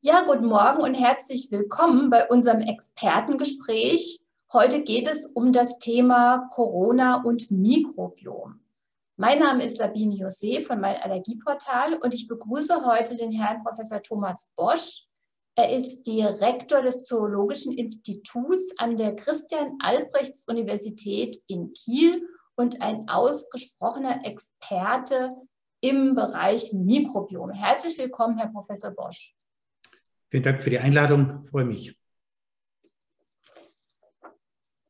Ja, guten Morgen und herzlich willkommen bei unserem Expertengespräch. Heute geht es um das Thema Corona und Mikrobiom. Mein Name ist Sabine José von meinem Allergieportal und ich begrüße heute den Herrn Professor Thomas Bosch. Er ist Direktor des Zoologischen Instituts an der Christian-Albrechts-Universität in Kiel und ein ausgesprochener Experte im Bereich Mikrobiom. Herzlich willkommen, Herr Professor Bosch. Vielen Dank für die Einladung, freue mich.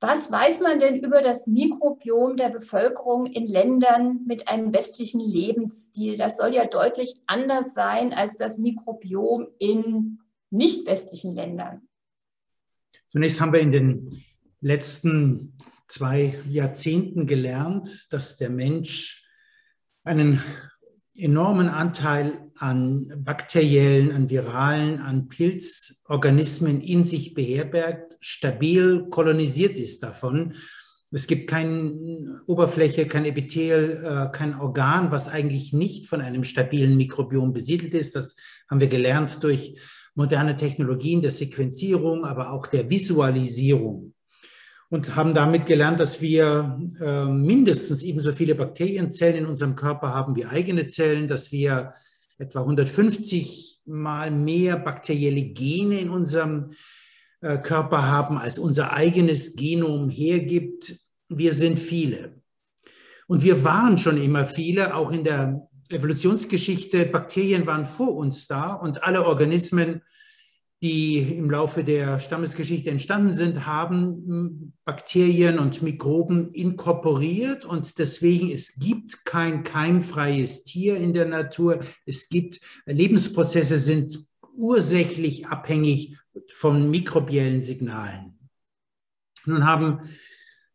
Was weiß man denn über das Mikrobiom der Bevölkerung in Ländern mit einem westlichen Lebensstil? Das soll ja deutlich anders sein als das Mikrobiom in nicht westlichen Ländern. Zunächst haben wir in den letzten zwei Jahrzehnten gelernt, dass der Mensch einen enormen Anteil an bakteriellen, an viralen, an Pilzorganismen in sich beherbergt, stabil kolonisiert ist davon. Es gibt keine Oberfläche, kein Epithel, äh, kein Organ, was eigentlich nicht von einem stabilen Mikrobiom besiedelt ist. Das haben wir gelernt durch moderne Technologien der Sequenzierung, aber auch der Visualisierung und haben damit gelernt, dass wir äh, mindestens ebenso viele Bakterienzellen in unserem Körper haben wie eigene Zellen, dass wir etwa 150 mal mehr bakterielle Gene in unserem äh, Körper haben, als unser eigenes Genom hergibt. Wir sind viele. Und wir waren schon immer viele, auch in der Evolutionsgeschichte. Bakterien waren vor uns da und alle Organismen die im Laufe der Stammesgeschichte entstanden sind, haben Bakterien und Mikroben inkorporiert und deswegen es gibt kein keimfreies Tier in der Natur. Es gibt Lebensprozesse sind ursächlich abhängig von mikrobiellen Signalen. Nun haben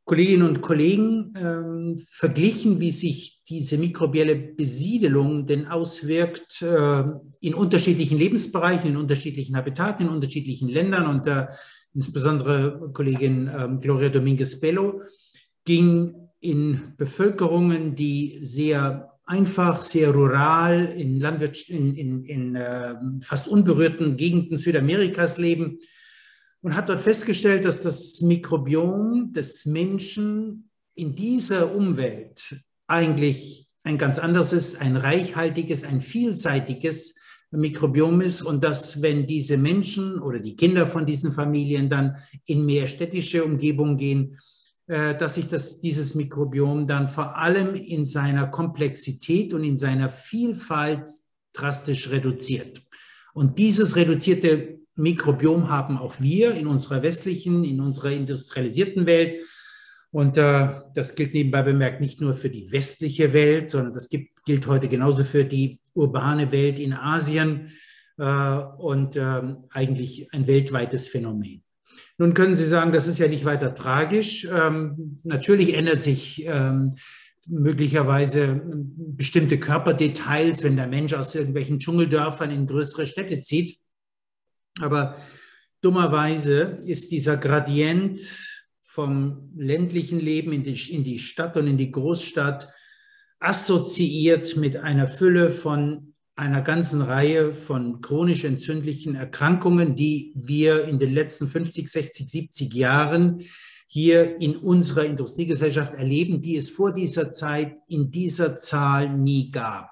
Kolleginnen und Kollegen ähm, verglichen, wie sich diese mikrobielle Besiedelung denn auswirkt äh, in unterschiedlichen Lebensbereichen, in unterschiedlichen Habitaten, in unterschiedlichen Ländern. Und äh, insbesondere Kollegin äh, Gloria Dominguez Bello ging in Bevölkerungen, die sehr einfach, sehr rural in, Landwirtschaft, in, in, in äh, fast unberührten Gegenden Südamerikas leben und hat dort festgestellt, dass das Mikrobiom des Menschen in dieser Umwelt eigentlich ein ganz anderes ein reichhaltiges, ein vielseitiges Mikrobiom ist und dass, wenn diese Menschen oder die Kinder von diesen Familien dann in mehr städtische Umgebung gehen, äh, dass sich das, dieses Mikrobiom dann vor allem in seiner Komplexität und in seiner Vielfalt drastisch reduziert. Und dieses reduzierte Mikrobiom haben auch wir in unserer westlichen, in unserer industrialisierten Welt. Und äh, das gilt nebenbei bemerkt nicht nur für die westliche Welt, sondern das gibt, gilt heute genauso für die urbane Welt in Asien äh, und äh, eigentlich ein weltweites Phänomen. Nun können Sie sagen, das ist ja nicht weiter tragisch. Ähm, natürlich ändert sich ähm, möglicherweise bestimmte Körperdetails, wenn der Mensch aus irgendwelchen Dschungeldörfern in größere Städte zieht. Aber dummerweise ist dieser Gradient vom ländlichen Leben in die, in die Stadt und in die Großstadt assoziiert mit einer Fülle von einer ganzen Reihe von chronisch entzündlichen Erkrankungen, die wir in den letzten 50, 60, 70 Jahren hier in unserer Industriegesellschaft erleben, die es vor dieser Zeit in dieser Zahl nie gab.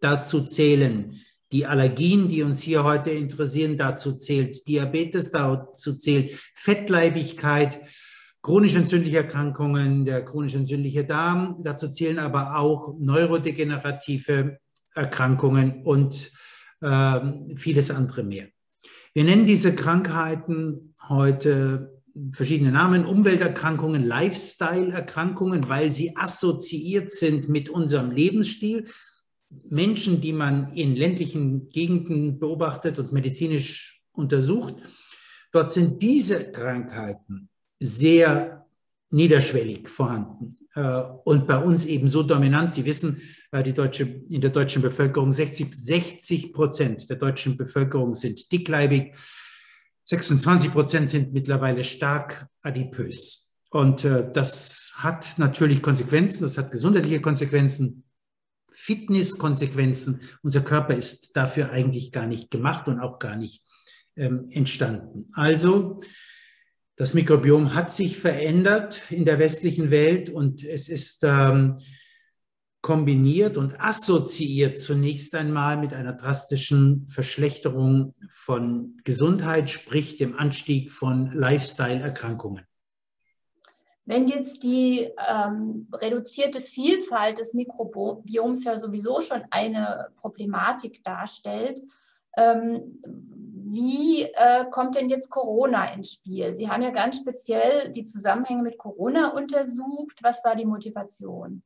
Dazu zählen die Allergien, die uns hier heute interessieren, dazu zählt Diabetes, dazu zählt Fettleibigkeit, chronisch entzündliche Erkrankungen, der chronisch entzündliche Darm, dazu zählen aber auch neurodegenerative Erkrankungen und äh, vieles andere mehr. Wir nennen diese Krankheiten heute verschiedene Namen, Umwelterkrankungen, Lifestyle-Erkrankungen, weil sie assoziiert sind mit unserem Lebensstil. Menschen, die man in ländlichen Gegenden beobachtet und medizinisch untersucht, dort sind diese Krankheiten sehr niederschwellig vorhanden äh, und bei uns eben so dominant. Sie wissen, äh, die deutsche, in der deutschen Bevölkerung 60, 60 Prozent der deutschen Bevölkerung sind dickleibig, 26 Prozent sind mittlerweile stark adipös. Und äh, das hat natürlich Konsequenzen, das hat gesundheitliche Konsequenzen. Fitnesskonsequenzen. Unser Körper ist dafür eigentlich gar nicht gemacht und auch gar nicht ähm, entstanden. Also das Mikrobiom hat sich verändert in der westlichen Welt und es ist ähm, kombiniert und assoziiert zunächst einmal mit einer drastischen Verschlechterung von Gesundheit, sprich dem Anstieg von Lifestyle-Erkrankungen. Wenn jetzt die ähm, reduzierte Vielfalt des Mikrobioms ja sowieso schon eine Problematik darstellt, ähm, wie äh, kommt denn jetzt Corona ins Spiel? Sie haben ja ganz speziell die Zusammenhänge mit Corona untersucht. Was war die Motivation?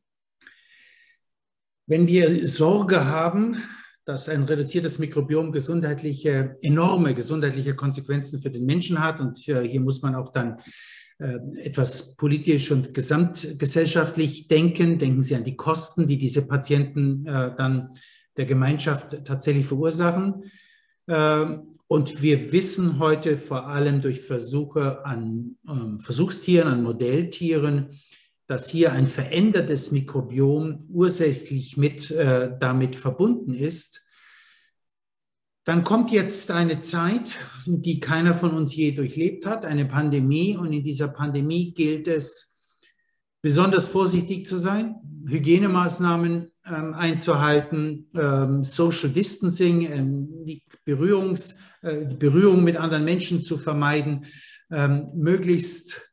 Wenn wir Sorge haben, dass ein reduziertes Mikrobiom gesundheitliche, enorme gesundheitliche Konsequenzen für den Menschen hat, und hier muss man auch dann etwas politisch und gesamtgesellschaftlich denken. Denken Sie an die Kosten, die diese Patienten äh, dann der Gemeinschaft tatsächlich verursachen. Ähm, und wir wissen heute vor allem durch Versuche an ähm, Versuchstieren, an Modelltieren, dass hier ein verändertes Mikrobiom ursächlich mit äh, damit verbunden ist. Dann kommt jetzt eine Zeit, die keiner von uns je durchlebt hat, eine Pandemie. Und in dieser Pandemie gilt es, besonders vorsichtig zu sein, Hygienemaßnahmen ähm, einzuhalten, ähm, Social Distancing, ähm, die, Berührungs, äh, die Berührung mit anderen Menschen zu vermeiden, ähm, möglichst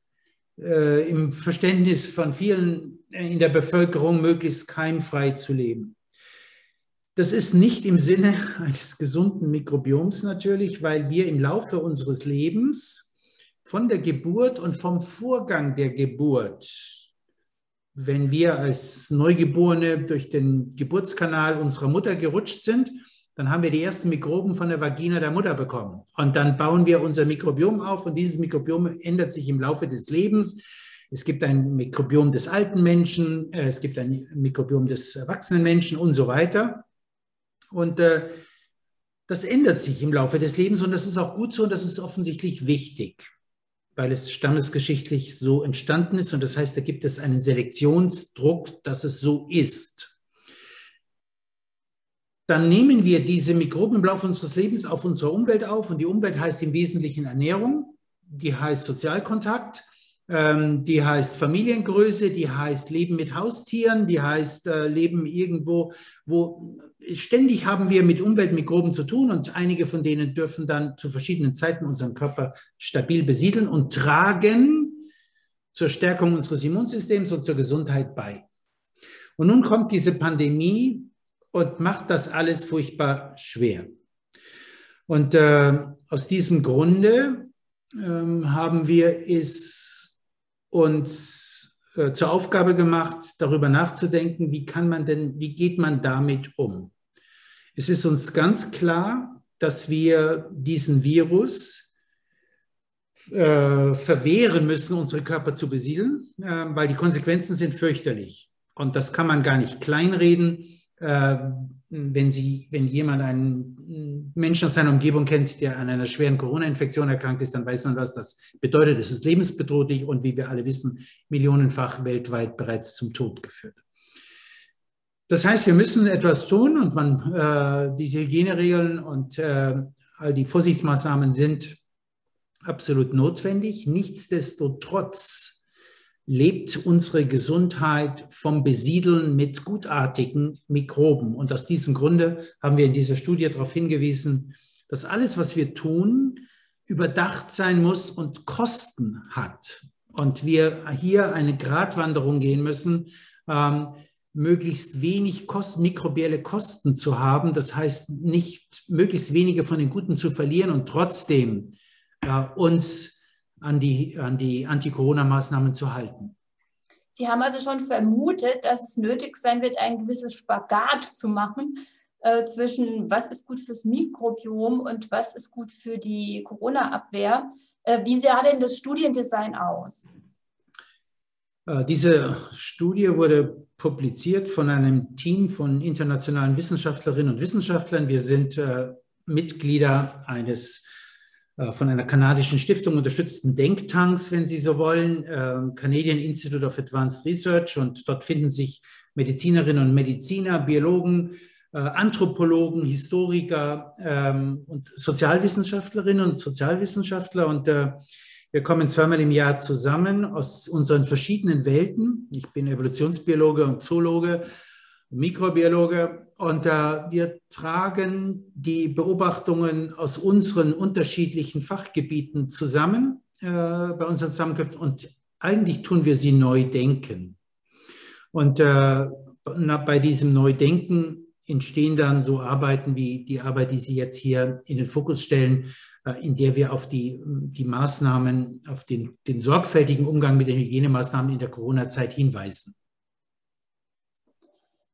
äh, im Verständnis von vielen in der Bevölkerung möglichst keimfrei zu leben. Das ist nicht im Sinne eines gesunden Mikrobioms natürlich, weil wir im Laufe unseres Lebens von der Geburt und vom Vorgang der Geburt, wenn wir als Neugeborene durch den Geburtskanal unserer Mutter gerutscht sind, dann haben wir die ersten Mikroben von der Vagina der Mutter bekommen. Und dann bauen wir unser Mikrobiom auf und dieses Mikrobiom ändert sich im Laufe des Lebens. Es gibt ein Mikrobiom des alten Menschen, äh, es gibt ein Mikrobiom des erwachsenen Menschen und so weiter. Und äh, das ändert sich im Laufe des Lebens und das ist auch gut so und das ist offensichtlich wichtig, weil es stammesgeschichtlich so entstanden ist und das heißt, da gibt es einen Selektionsdruck, dass es so ist. Dann nehmen wir diese Mikroben im Laufe unseres Lebens auf unsere Umwelt auf und die Umwelt heißt im Wesentlichen Ernährung, die heißt Sozialkontakt, ähm, die heißt Familiengröße, die heißt Leben mit Haustieren, die heißt äh, Leben irgendwo, wo ständig haben wir mit Umweltmikroben zu tun und einige von denen dürfen dann zu verschiedenen Zeiten unseren Körper stabil besiedeln und tragen zur Stärkung unseres Immunsystems und zur Gesundheit bei. Und nun kommt diese Pandemie und macht das alles furchtbar schwer. Und äh, aus diesem Grunde äh, haben wir es uns äh, zur Aufgabe gemacht, darüber nachzudenken, wie kann man denn, wie geht man damit um? Es ist uns ganz klar, dass wir diesen Virus äh, verwehren müssen, unsere Körper zu besiedeln, äh, weil die Konsequenzen sind fürchterlich. Und das kann man gar nicht kleinreden. Wenn, Sie, wenn jemand einen Menschen aus seiner Umgebung kennt, der an einer schweren Corona-Infektion erkrankt ist, dann weiß man, was das bedeutet. Es ist lebensbedrohlich und wie wir alle wissen, millionenfach weltweit bereits zum Tod geführt. Das heißt, wir müssen etwas tun und man, äh, diese Hygieneregeln und äh, all die Vorsichtsmaßnahmen sind absolut notwendig. Nichtsdestotrotz lebt unsere Gesundheit vom Besiedeln mit gutartigen Mikroben. Und aus diesem Grunde haben wir in dieser Studie darauf hingewiesen, dass alles, was wir tun, überdacht sein muss und Kosten hat. Und wir hier eine Gratwanderung gehen müssen, ähm, möglichst wenig Kosten, mikrobielle Kosten zu haben. Das heißt, nicht möglichst wenige von den Guten zu verlieren und trotzdem äh, uns an die, an die Anti-Corona-Maßnahmen zu halten. Sie haben also schon vermutet, dass es nötig sein wird, ein gewisses Spagat zu machen äh, zwischen, was ist gut fürs Mikrobiom und was ist gut für die Corona-Abwehr. Äh, wie sah denn das Studiendesign aus? Äh, diese Studie wurde publiziert von einem Team von internationalen Wissenschaftlerinnen und Wissenschaftlern. Wir sind äh, Mitglieder eines von einer kanadischen Stiftung unterstützten Denktanks, wenn Sie so wollen, ähm, Canadian Institute of Advanced Research. Und dort finden sich Medizinerinnen und Mediziner, Biologen, äh, Anthropologen, Historiker ähm, und Sozialwissenschaftlerinnen und Sozialwissenschaftler. Und äh, wir kommen zweimal im Jahr zusammen aus unseren verschiedenen Welten. Ich bin Evolutionsbiologe und Zoologe, Mikrobiologe. Und äh, wir tragen die Beobachtungen aus unseren unterschiedlichen Fachgebieten zusammen äh, bei unseren Zusammenkünften. Und eigentlich tun wir sie neu denken. Und äh, bei diesem Neudenken entstehen dann so Arbeiten wie die Arbeit, die Sie jetzt hier in den Fokus stellen, äh, in der wir auf die, die Maßnahmen, auf den, den sorgfältigen Umgang mit den Hygienemaßnahmen in der Corona-Zeit hinweisen.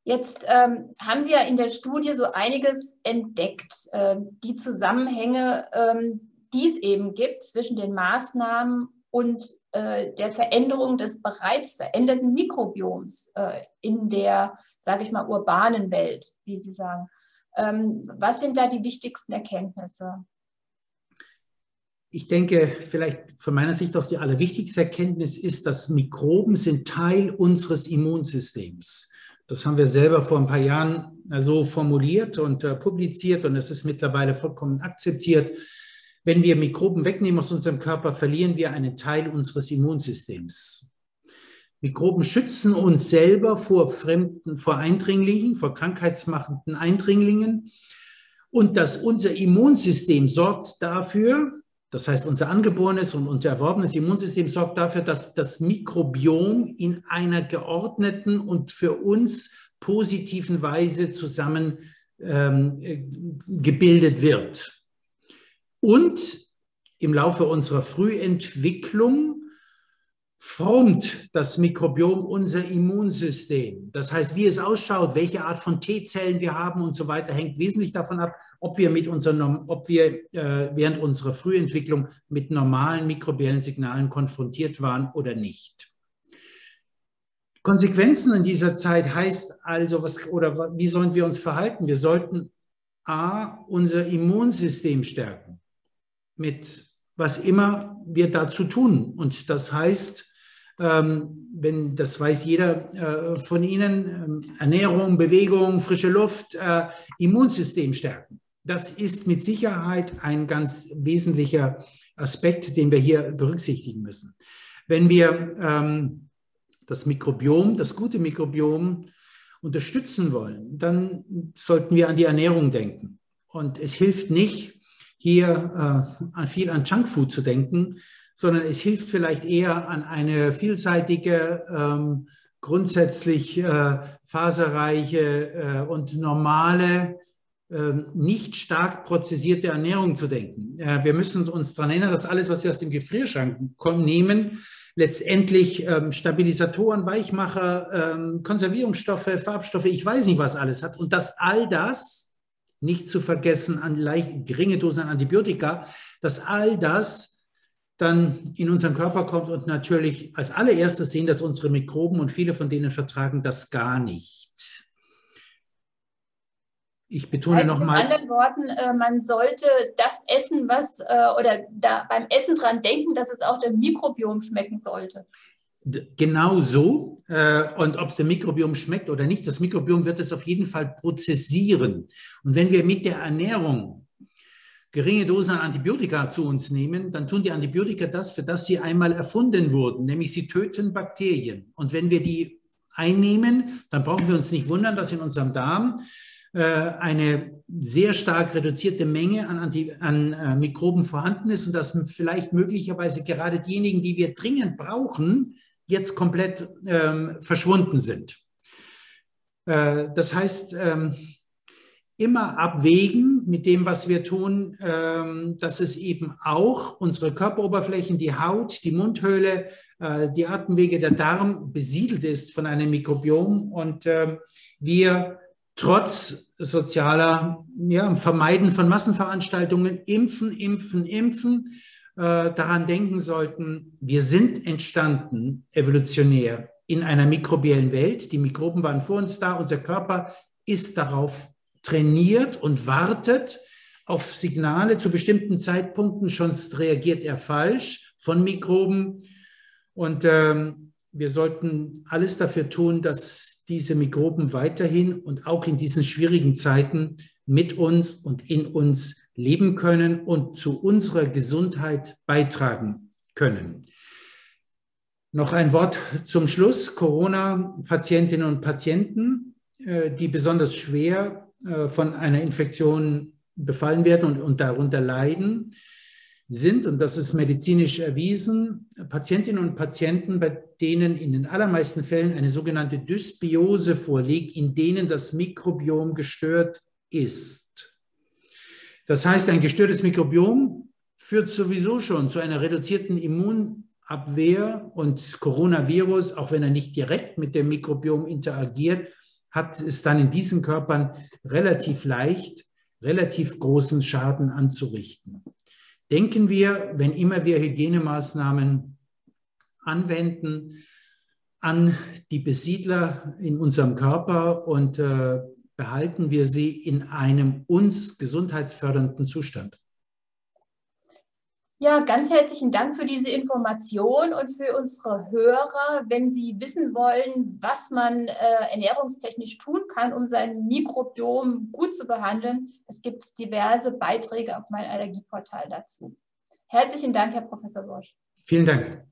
Jetzt ähm, haben Sie ja in der Studie so einiges entdeckt, äh, die Zusammenhänge, ähm, die es eben gibt zwischen den Maßnahmen und äh, der Veränderung des bereits veränderten Mikrobioms äh, in der, sage ich mal, urbanen Welt, wie Sie sagen. Ähm, was sind da die wichtigsten Erkenntnisse? Ich denke, vielleicht von meiner Sicht aus die allerwichtigste Erkenntnis ist, dass Mikroben sind Teil unseres Immunsystems. Das haben wir selber vor ein paar Jahren so formuliert und äh, publiziert und es ist mittlerweile vollkommen akzeptiert. Wenn wir Mikroben wegnehmen aus unserem Körper, verlieren wir einen Teil unseres Immunsystems. Mikroben schützen uns selber vor fremden, vor Eindringlingen, vor krankheitsmachenden Eindringlingen. Und dass unser Immunsystem sorgt dafür, das heißt unser angeborenes und unser erworbenes Immunsystem sorgt dafür, dass das Mikrobiom in einer geordneten und für uns positiven Weise zusammen ähm, äh, gebildet wird. Und im Laufe unserer Frühentwicklung formt das Mikrobiom unser Immunsystem. Das heißt, wie es ausschaut, welche Art von T-Zellen wir haben und so weiter, hängt wesentlich davon ab, ob wir, mit unseren, ob wir äh, während unserer Frühentwicklung mit normalen mikrobiellen Signalen konfrontiert waren oder nicht. Konsequenzen in dieser Zeit heißt also, was, oder wie sollen wir uns verhalten? Wir sollten A, unser Immunsystem stärken mit was immer wir dazu tun. Und das heißt, wenn das weiß jeder äh, von Ihnen, ähm, Ernährung, Bewegung, frische Luft, äh, Immunsystem stärken. Das ist mit Sicherheit ein ganz wesentlicher Aspekt, den wir hier berücksichtigen müssen. Wenn wir ähm, das Mikrobiom, das gute Mikrobiom unterstützen wollen, dann sollten wir an die Ernährung denken. Und es hilft nicht, hier äh, viel an Junkfood zu denken, sondern es hilft vielleicht eher an eine vielseitige, ähm, grundsätzlich äh, faserreiche äh, und normale, ähm, nicht stark prozessierte Ernährung zu denken. Äh, wir müssen uns daran erinnern, dass alles, was wir aus dem Gefrierschrank nehmen, letztendlich ähm, Stabilisatoren, Weichmacher, ähm, Konservierungsstoffe, Farbstoffe, ich weiß nicht, was alles hat. Und dass all das nicht zu vergessen an leicht, geringe Dosen an Antibiotika, dass all das dann in unseren Körper kommt und natürlich als allererstes sehen dass unsere Mikroben und viele von denen vertragen das gar nicht. Ich betone also nochmal. Mit anderen Worten, äh, man sollte das essen, was äh, oder da beim Essen dran denken, dass es auch dem Mikrobiom schmecken sollte. Genau so. Äh, und ob es dem Mikrobiom schmeckt oder nicht, das Mikrobiom wird es auf jeden Fall prozessieren. Und wenn wir mit der Ernährung geringe Dosen an Antibiotika zu uns nehmen, dann tun die Antibiotika das, für das sie einmal erfunden wurden, nämlich sie töten Bakterien. Und wenn wir die einnehmen, dann brauchen wir uns nicht wundern, dass in unserem Darm äh, eine sehr stark reduzierte Menge an, Anti an äh, Mikroben vorhanden ist und dass vielleicht möglicherweise gerade diejenigen, die wir dringend brauchen, jetzt komplett ähm, verschwunden sind. Äh, das heißt, ähm, immer abwägen mit dem, was wir tun, ähm, dass es eben auch unsere Körperoberflächen, die Haut, die Mundhöhle, äh, die Atemwege, der Darm besiedelt ist von einem Mikrobiom und äh, wir trotz sozialer ja, Vermeiden von Massenveranstaltungen impfen, impfen, impfen, äh, daran denken sollten, wir sind entstanden evolutionär in einer mikrobiellen Welt. Die Mikroben waren vor uns da. Unser Körper ist darauf trainiert und wartet auf Signale zu bestimmten Zeitpunkten. Schon reagiert er falsch von Mikroben. Und ähm, wir sollten alles dafür tun, dass diese Mikroben weiterhin und auch in diesen schwierigen Zeiten mit uns und in uns leben können und zu unserer Gesundheit beitragen können. Noch ein Wort zum Schluss. Corona-Patientinnen und Patienten, äh, die besonders schwer äh, von einer Infektion befallen werden und, und darunter leiden, sind, und das ist medizinisch erwiesen, Patientinnen und Patienten, bei denen in den allermeisten Fällen eine sogenannte Dysbiose vorliegt, in denen das Mikrobiom gestört ist. Das heißt, ein gestörtes Mikrobiom führt sowieso schon zu einer reduzierten Immunabwehr und Coronavirus, auch wenn er nicht direkt mit dem Mikrobiom interagiert, hat es dann in diesen Körpern relativ leicht, relativ großen Schaden anzurichten. Denken wir, wenn immer wir Hygienemaßnahmen anwenden, an die Besiedler in unserem Körper und äh, behalten wir sie in einem uns gesundheitsfördernden Zustand. Ja, ganz herzlichen Dank für diese Information und für unsere Hörer. Wenn Sie wissen wollen, was man äh, ernährungstechnisch tun kann, um sein Mikrobiom gut zu behandeln, es gibt diverse Beiträge auf meinem Allergieportal dazu. Herzlichen Dank, Herr Professor Bosch. Vielen Dank.